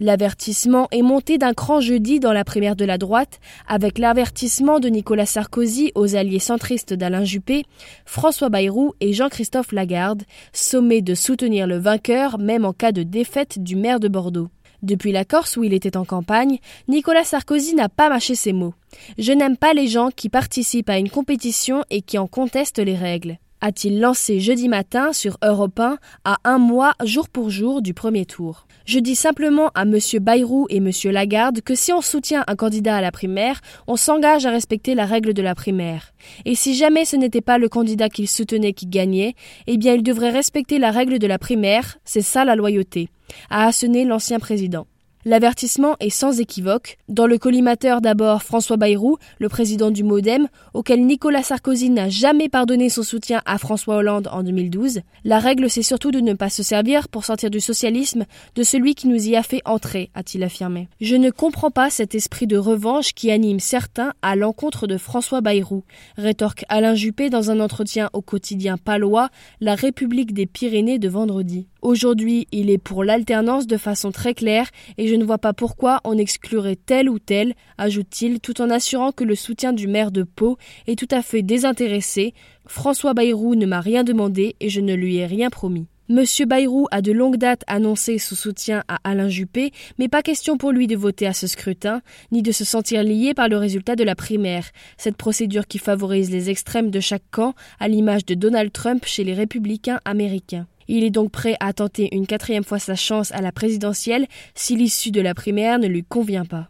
L'avertissement est monté d'un cran jeudi dans la primaire de la droite, avec l'avertissement de Nicolas Sarkozy aux alliés centristes d'Alain Juppé, François Bayrou et Jean-Christophe Lagarde, sommés de soutenir le vainqueur même en cas de défaite du maire de Bordeaux. Depuis la Corse où il était en campagne, Nicolas Sarkozy n'a pas mâché ses mots. Je n'aime pas les gens qui participent à une compétition et qui en contestent les règles a-t-il lancé jeudi matin sur Europe 1 à un mois jour pour jour du premier tour. Je dis simplement à M. Bayrou et M. Lagarde que si on soutient un candidat à la primaire, on s'engage à respecter la règle de la primaire. Et si jamais ce n'était pas le candidat qu'ils soutenaient qui gagnait, eh bien ils devraient respecter la règle de la primaire, c'est ça la loyauté, a assené l'ancien président. L'avertissement est sans équivoque. Dans le collimateur d'abord François Bayrou, le président du Modem, auquel Nicolas Sarkozy n'a jamais pardonné son soutien à François Hollande en 2012. La règle c'est surtout de ne pas se servir pour sortir du socialisme de celui qui nous y a fait entrer, a-t-il affirmé. Je ne comprends pas cet esprit de revanche qui anime certains à l'encontre de François Bayrou, rétorque Alain Juppé dans un entretien au quotidien palois La République des Pyrénées de vendredi. Aujourd'hui, il est pour l'alternance de façon très claire et je ne vois pas pourquoi on exclurait tel ou tel, ajoute-t-il, tout en assurant que le soutien du maire de Pau est tout à fait désintéressé. François Bayrou ne m'a rien demandé et je ne lui ai rien promis. Monsieur Bayrou a de longue date annoncé son soutien à Alain Juppé, mais pas question pour lui de voter à ce scrutin, ni de se sentir lié par le résultat de la primaire, cette procédure qui favorise les extrêmes de chaque camp, à l'image de Donald Trump chez les républicains américains. Il est donc prêt à tenter une quatrième fois sa chance à la présidentielle si l'issue de la primaire ne lui convient pas.